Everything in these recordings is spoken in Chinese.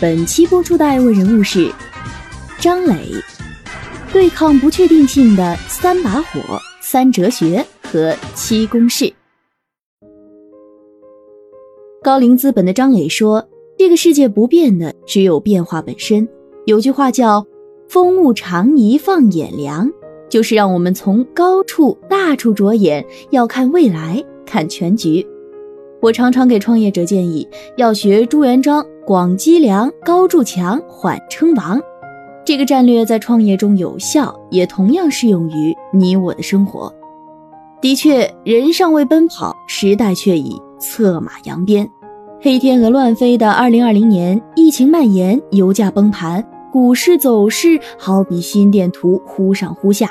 本期播出的爱问人物是张磊，对抗不确定性的三把火、三哲学和七公式。高瓴资本的张磊说：“这个世界不变的只有变化本身。有句话叫‘风物长宜放眼量’，就是让我们从高处、大处着眼，要看未来，看全局。我常常给创业者建议，要学朱元璋‘广积粮，高筑墙，缓称王’。这个战略在创业中有效，也同样适用于你我的生活。的确，人尚未奔跑，时代却已策马扬鞭。”黑天鹅乱飞的二零二零年，疫情蔓延，油价崩盘，股市走势好比心电图忽上忽下。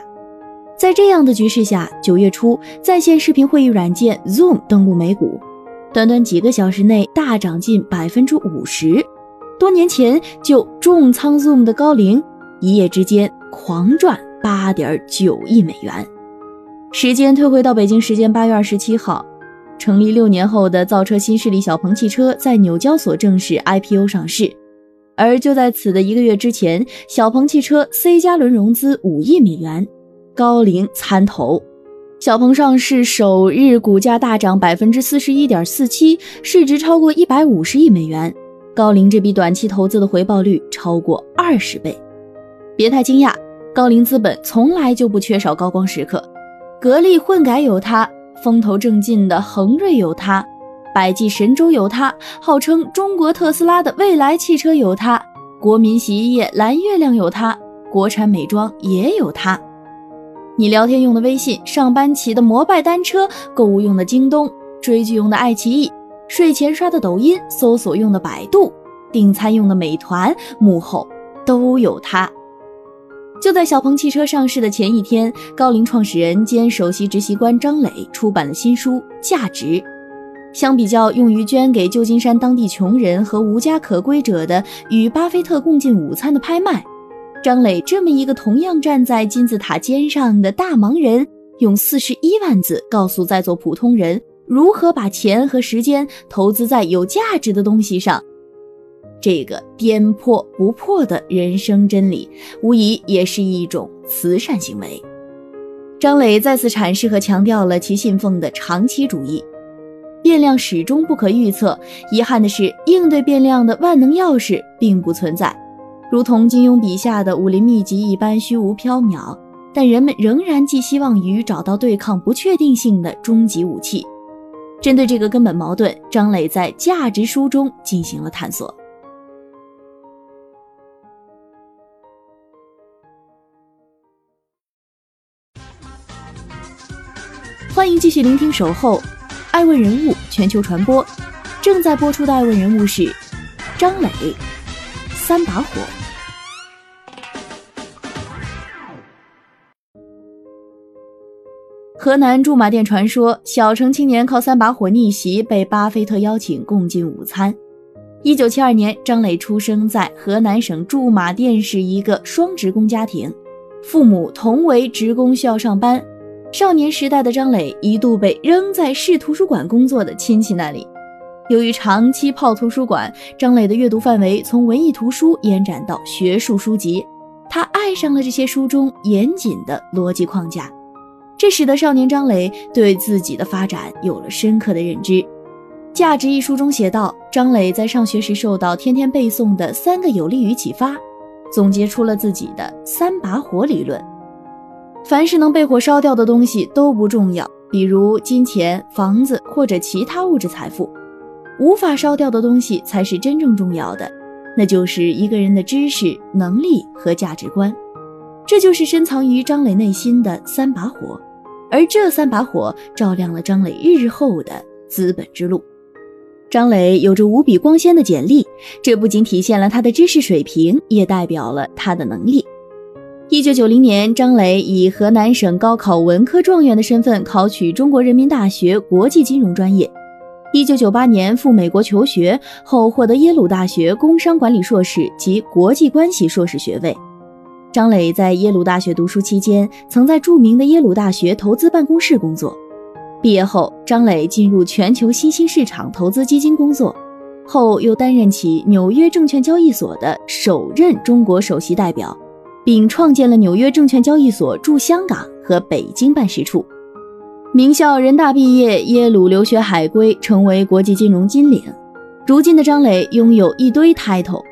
在这样的局势下，九月初，在线视频会议软件 Zoom 登陆美股，短短几个小时内大涨近百分之五十。多年前就重仓 Zoom 的高瓴，一夜之间狂赚八点九亿美元。时间退回到北京时间八月二十七号。成立六年后的造车新势力小鹏汽车在纽交所正式 IPO 上市，而就在此的一个月之前，小鹏汽车 C 加轮融资五亿美元，高瓴参投。小鹏上市首日股价大涨百分之四十一点四七，市值超过一百五十亿美元。高瓴这笔短期投资的回报率超过二十倍。别太惊讶，高瓴资本从来就不缺少高光时刻，格力混改有它。风头正劲的恒瑞有它，百济神州有它，号称中国特斯拉的未来汽车有它，国民洗衣液蓝月亮有它，国产美妆也有它。你聊天用的微信，上班骑的摩拜单车，购物用的京东，追剧用的爱奇艺，睡前刷的抖音，搜索用的百度，订餐用的美团，幕后都有它。就在小鹏汽车上市的前一天，高瓴创始人兼首席执行官张磊出版了新书《价值》。相比较用于捐给旧金山当地穷人和无家可归者的与巴菲特共进午餐的拍卖，张磊这么一个同样站在金字塔尖上的大忙人，用四十一万字告诉在座普通人如何把钱和时间投资在有价值的东西上。这个颠破不破的人生真理，无疑也是一种慈善行为。张磊再次阐释和强调了其信奉的长期主义。变量始终不可预测，遗憾的是，应对变量的万能钥匙并不存在，如同金庸笔下的武林秘籍一般虚无缥缈。但人们仍然寄希望于找到对抗不确定性的终极武器。针对这个根本矛盾，张磊在《价值》书中进行了探索。欢迎继续聆听《守候》，爱问人物全球传播，正在播出的爱问人物是张磊，三把火。河南驻马店传说，小城青年靠三把火逆袭，被巴菲特邀请共进午餐。一九七二年，张磊出生在河南省驻马店市一个双职工家庭，父母同为职工，需要上班。少年时代的张磊一度被扔在市图书馆工作的亲戚那里。由于长期泡图书馆，张磊的阅读范围从文艺图书延展到学术书籍。他爱上了这些书中严谨的逻辑框架，这使得少年张磊对自己的发展有了深刻的认知。《价值》一书中写道：张磊在上学时受到天天背诵的三个有利于启发，总结出了自己的三把火理论。凡是能被火烧掉的东西都不重要，比如金钱、房子或者其他物质财富，无法烧掉的东西才是真正重要的，那就是一个人的知识、能力和价值观。这就是深藏于张磊内心的三把火，而这三把火照亮了张磊日后的资本之路。张磊有着无比光鲜的简历，这不仅体现了他的知识水平，也代表了他的能力。一九九零年，张磊以河南省高考文科状元的身份考取中国人民大学国际金融专业。一九九八年赴美国求学后，获得耶鲁大学工商管理硕士及国际关系硕士学位。张磊在耶鲁大学读书期间，曾在著名的耶鲁大学投资办公室工作。毕业后，张磊进入全球新兴市场投资基金工作，后又担任起纽约证券交易所的首任中国首席代表，并创建了纽约证券交易所驻香港和北京办事处。名校人大毕业，耶鲁留学海归，成为国际金融金领。如今的张磊拥有一堆 title：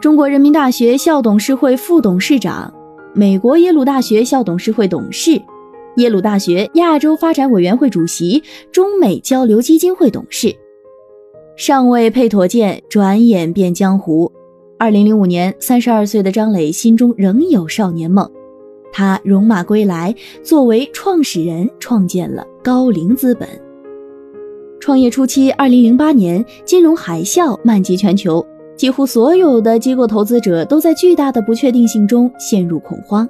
中国人民大学校董事会副董事长，美国耶鲁大学校董事会董事，耶鲁大学亚洲发展委员会主席，中美交流基金会董事。尚未配妥剑，转眼变江湖。二零零五年，三十二岁的张磊心中仍有少年梦。他戎马归来，作为创始人，创建了高瓴资本。创业初期，二零零八年金融海啸漫及全球，几乎所有的机构投资者都在巨大的不确定性中陷入恐慌。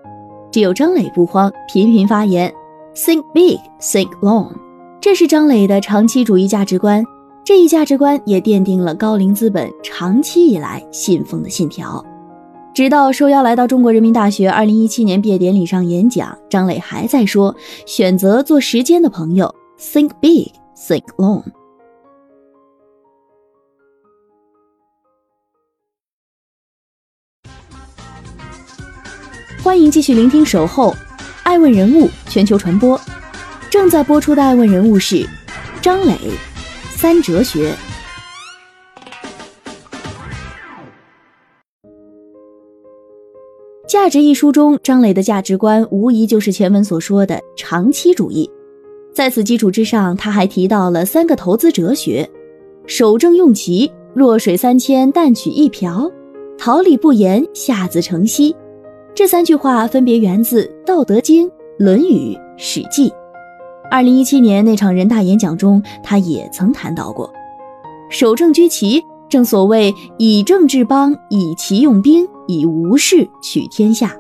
只有张磊不慌，频频发言：“Think big, think long。”这是张磊的长期主义价值观。这一价值观也奠定了高瓴资本长期以来信奉的信条。直到受邀来到中国人民大学二零一七年毕业典礼上演讲，张磊还在说：“选择做时间的朋友，think big, think long。”欢迎继续聆听《守候》，爱问人物全球传播，正在播出的爱问人物是张磊，三哲学。价值一书中，张磊的价值观无疑就是前文所说的长期主义。在此基础之上，他还提到了三个投资哲学：守正用奇，弱水三千，淡取一瓢；桃李不言，下自成蹊。这三句话分别源自《道德经》《论语》《史记》。二零一七年那场人大演讲中，他也曾谈到过：守正居奇。正所谓以正治邦，以奇用兵，以无事取天下。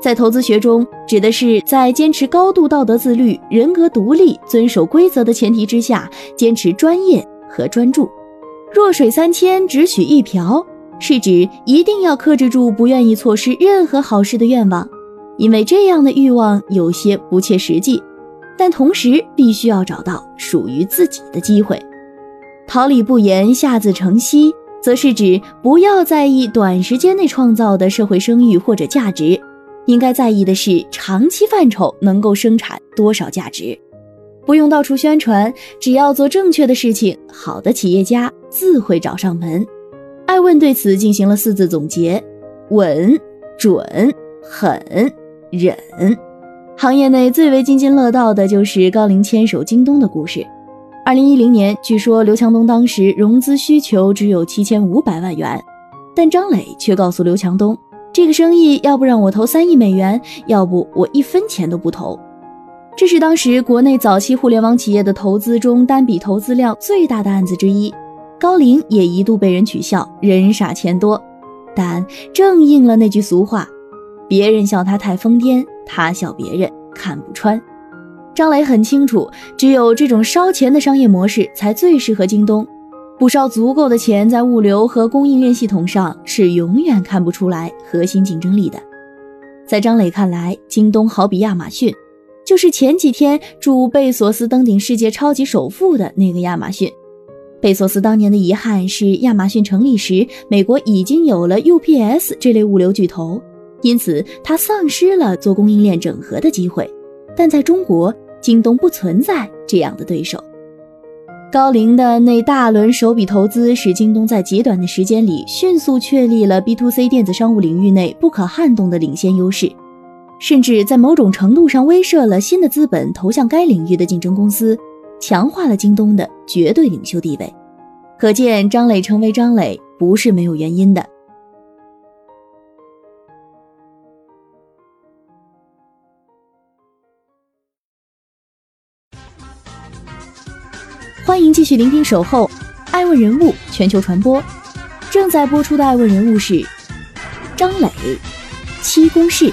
在投资学中，指的是在坚持高度道德自律、人格独立、遵守规则的前提之下，坚持专业和专注。弱水三千，只取一瓢，是指一定要克制住不愿意错失任何好事的愿望，因为这样的欲望有些不切实际，但同时必须要找到属于自己的机会。桃李不言，下自成蹊，则是指不要在意短时间内创造的社会声誉或者价值，应该在意的是长期范畴能够生产多少价值。不用到处宣传，只要做正确的事情，好的企业家自会找上门。艾问对此进行了四字总结：稳、准、狠、忍。行业内最为津津乐道的就是高瓴牵手京东的故事。二零一零年，据说刘强东当时融资需求只有七千五百万元，但张磊却告诉刘强东，这个生意要不让我投三亿美元，要不我一分钱都不投。这是当时国内早期互联网企业的投资中单笔投资量最大的案子之一。高瓴也一度被人取笑人傻钱多，但正应了那句俗话：别人笑他太疯癫，他笑别人看不穿。张磊很清楚，只有这种烧钱的商业模式才最适合京东。不烧足够的钱在物流和供应链系统上，是永远看不出来核心竞争力的。在张磊看来，京东好比亚马逊，就是前几天祝贝索斯登顶世界超级首富的那个亚马逊。贝索斯当年的遗憾是，亚马逊成立时，美国已经有了 UPS 这类物流巨头，因此他丧失了做供应链整合的机会。但在中国，京东不存在这样的对手。高瓴的那大轮首笔投资，使京东在极短的时间里迅速确立了 B to C 电子商务领域内不可撼动的领先优势，甚至在某种程度上威慑了新的资本投向该领域的竞争公司，强化了京东的绝对领袖地位。可见，张磊成为张磊不是没有原因的。欢迎继续聆听《守候》，爱问人物全球传播，正在播出的爱问人物是张磊，七公式。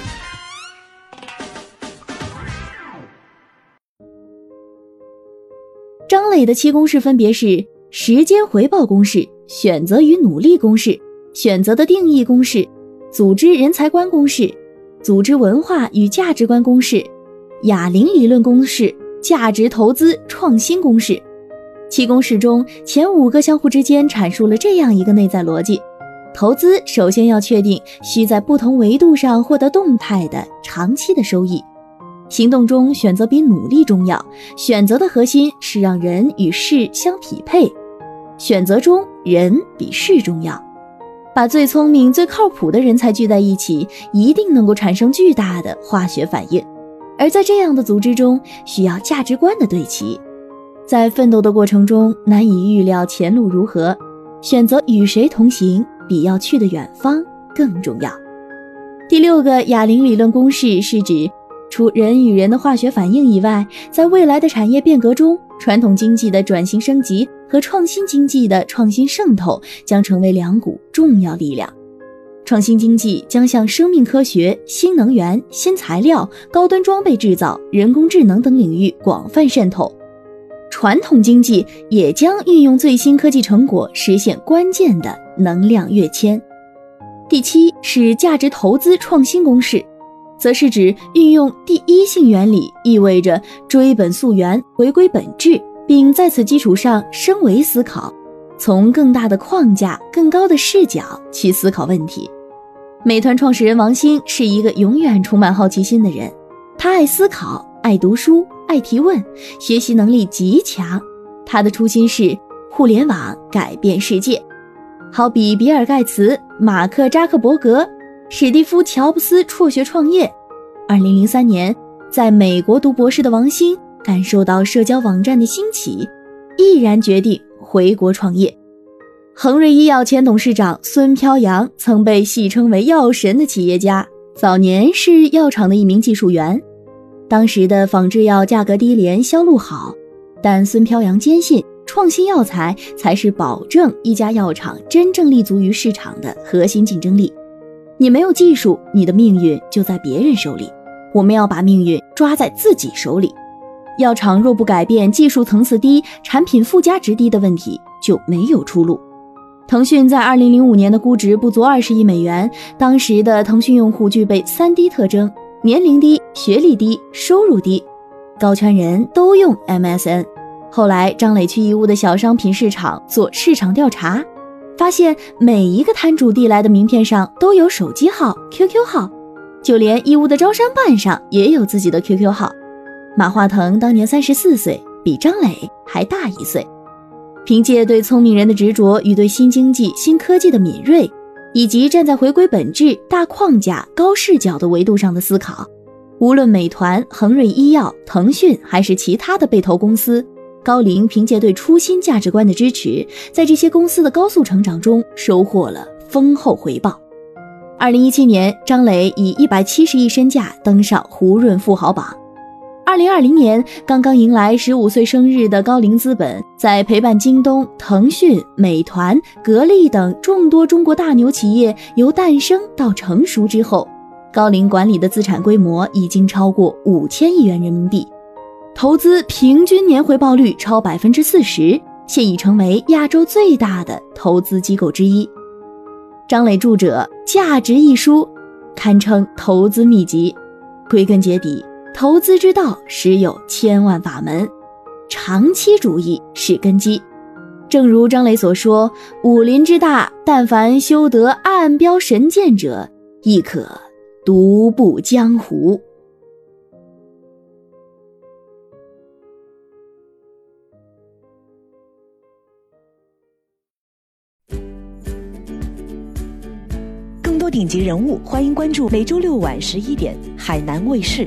张磊的七公式分别是：时间回报公式、选择与努力公式、选择的定义公式、组织人才观公式、组织文化与价值观公式、哑铃理论公式、价值投资创新公式。七公式中前五个相互之间阐述了这样一个内在逻辑：投资首先要确定需在不同维度上获得动态的长期的收益。行动中选择比努力重要，选择的核心是让人与事相匹配。选择中人比事重要，把最聪明、最靠谱的人才聚在一起，一定能够产生巨大的化学反应。而在这样的组织中，需要价值观的对齐。在奋斗的过程中，难以预料前路如何，选择与谁同行，比要去的远方更重要。第六个哑铃理论公式是指。除人与人的化学反应以外，在未来的产业变革中，传统经济的转型升级和创新经济的创新渗透将成为两股重要力量。创新经济将向生命科学、新能源、新材料、高端装备制造、人工智能等领域广泛渗透，传统经济也将运用最新科技成果实现关键的能量跃迁。第七是价值投资创新公式。则是指运用第一性原理，意味着追本溯源、回归本质，并在此基础上升维思考，从更大的框架、更高的视角去思考问题。美团创始人王兴是一个永远充满好奇心的人，他爱思考、爱读书、爱提问，学习能力极强。他的初心是互联网改变世界，好比比尔·盖茨、马克·扎克伯格。史蒂夫·乔布斯辍学创业。二零零三年，在美国读博士的王兴感受到社交网站的兴起，毅然决定回国创业。恒瑞医药前董事长孙飘扬曾被戏称为“药神”的企业家，早年是药厂的一名技术员。当时的仿制药价格低廉，销路好，但孙飘扬坚信，创新药材才是保证一家药厂真正立足于市场的核心竞争力。你没有技术，你的命运就在别人手里。我们要把命运抓在自己手里。药厂若不改变技术层次低、产品附加值低的问题，就没有出路。腾讯在二零零五年的估值不足二十亿美元。当时的腾讯用户具备三低特征：年龄低、学历低、收入低。高圈人都用 MSN。后来，张磊去义乌的小商品市场做市场调查。发现每一个摊主递来的名片上都有手机号、QQ 号，就连义乌的招商办上也有自己的 QQ 号。马化腾当年三十四岁，比张磊还大一岁。凭借对聪明人的执着与对新经济、新科技的敏锐，以及站在回归本质、大框架、高视角的维度上的思考，无论美团、恒瑞医药、腾讯还是其他的被投公司。高瓴凭借对初心价值观的支持，在这些公司的高速成长中收获了丰厚回报。二零一七年，张磊以一百七十亿身价登上胡润富豪榜。二零二零年，刚刚迎来十五岁生日的高瓴资本，在陪伴京东、腾讯、美团、格力等众多中国大牛企业由诞生到成熟之后，高瓴管理的资产规模已经超过五千亿元人民币。投资平均年回报率超百分之四十，现已成为亚洲最大的投资机构之一。张磊著者《价值》一书，堪称投资秘籍。归根结底，投资之道实有千万法门，长期主义是根基。正如张磊所说：“武林之大，但凡修得暗标神剑者，亦可独步江湖。”更多顶级人物，欢迎关注每周六晚十一点海南卫视，